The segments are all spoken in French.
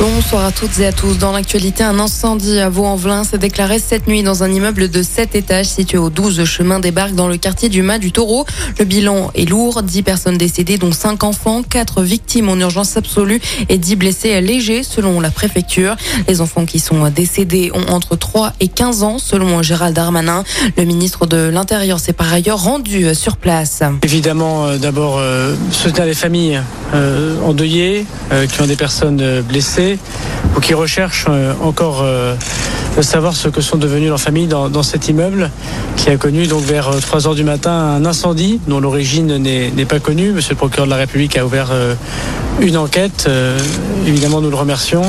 Bonsoir à toutes et à tous. Dans l'actualité, un incendie à Vaux-en-Velin s'est déclaré cette nuit dans un immeuble de 7 étages situé au 12 chemin des Barques dans le quartier du Mas du Taureau. Le bilan est lourd. 10 personnes décédées, dont 5 enfants, 4 victimes en urgence absolue et 10 blessés légers selon la préfecture. Les enfants qui sont décédés ont entre 3 et 15 ans selon Gérald Darmanin. Le ministre de l'Intérieur s'est par ailleurs rendu sur place. Évidemment, euh, d'abord, euh, soutenir les familles euh, endeuillées qui ont des personnes euh, ou qui recherchent euh, encore euh, de savoir ce que sont devenues leurs familles dans, cet immeuble qui a connu donc vers euh, 3 heures du matin un incendie dont l'origine n'est pas connue. Monsieur le procureur de la République a ouvert euh, une enquête. Euh, évidemment, nous le remercions.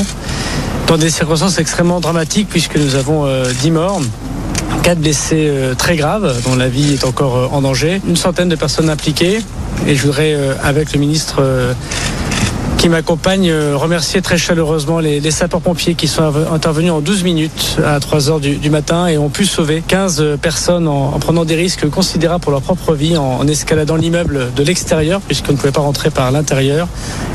Dans des circonstances extrêmement dramatiques puisque nous avons euh, 10 morts. Quatre blessés euh, très graves, dont la vie est encore euh, en danger. Une centaine de personnes impliquées. Et je voudrais, euh, avec le ministre euh, qui m'accompagne, euh, remercier très chaleureusement les, sapeurs-pompiers qui sont intervenus en 12 minutes à 3 heures du, matin et ont pu sauver 15 personnes en, en prenant des risques considérables pour leur propre vie, en escaladant l'immeuble de l'extérieur, puisqu'on ne pouvait pas rentrer par l'intérieur,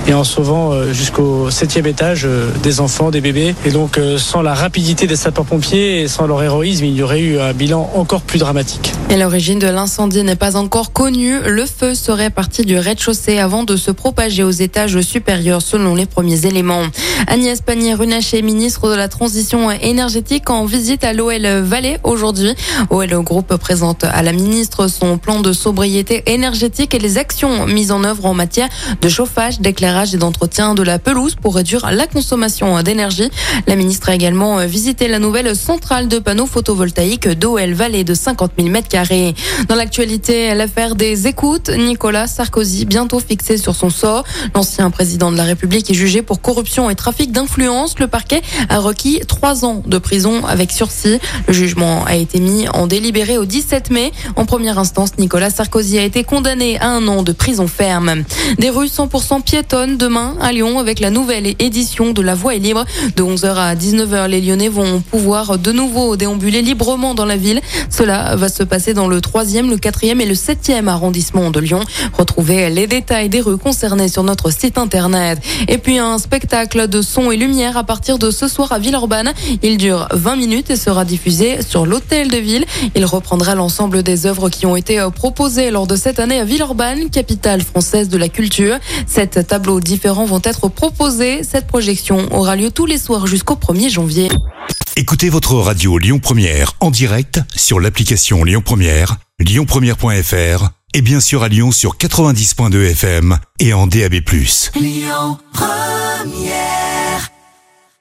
et en sauvant euh, jusqu'au septième étage euh, des enfants, des bébés. Et donc, euh, sans la rapidité des sapeurs-pompiers et sans leur héroïsme, il y aurait eu un bilan encore plus dramatique. Et l'origine de l'incendie n'est pas encore connue. Le feu serait parti du rez-de-chaussée avant de se propager aux étages supérieurs selon les premiers éléments. Agnès Pannier-Runacher, ministre de la Transition énergétique, en visite à l'OL Valais aujourd'hui. OL Group présente à la ministre son plan de sobriété énergétique et les actions mises en œuvre en matière de chauffage, d'éclairage et d'entretien de la pelouse pour réduire la consommation d'énergie. La ministre a également visité la nouvelle centrale de panneaux photovoltaïques d'OL Valley de 50 000 m2. Dans l'actualité, l'affaire des écoutes, Nicolas Sarkozy, bientôt fixé sur son sort. L'ancien président de la République est jugé pour corruption et trafic d'influence. Le parquet a requis trois ans de prison avec sursis. Le jugement a été mis en délibéré au 17 mai. En première instance, Nicolas Sarkozy a été condamné à un an de prison ferme. Des rues 100% piétonnes demain à Lyon avec la nouvelle édition de La Voie est libre. De 11h à 19h, les Lyonnais vont pouvoir de nouveau déambuler librement dans la ville. Cela va se passer dans le 3e, le 4e et le 7e arrondissement de Lyon. Retrouvez les détails des rues concernées sur notre site internet. Et puis un spectacle de son et lumière à partir de ce soir à Villeurbanne. Il dure 20 minutes et sera diffusé sur l'hôtel de ville. Il reprendra l'ensemble des œuvres qui ont été proposées lors de cette année à Villeurbanne, capitale française de la culture. Sept différents vont être proposés. Cette projection aura lieu tous les soirs jusqu'au 1er janvier. Écoutez votre radio Lyon Première en direct sur l'application Lyon Première, lyonpremière.fr et bien sûr à Lyon sur 90.2 FM et en DAB+. Lyon Première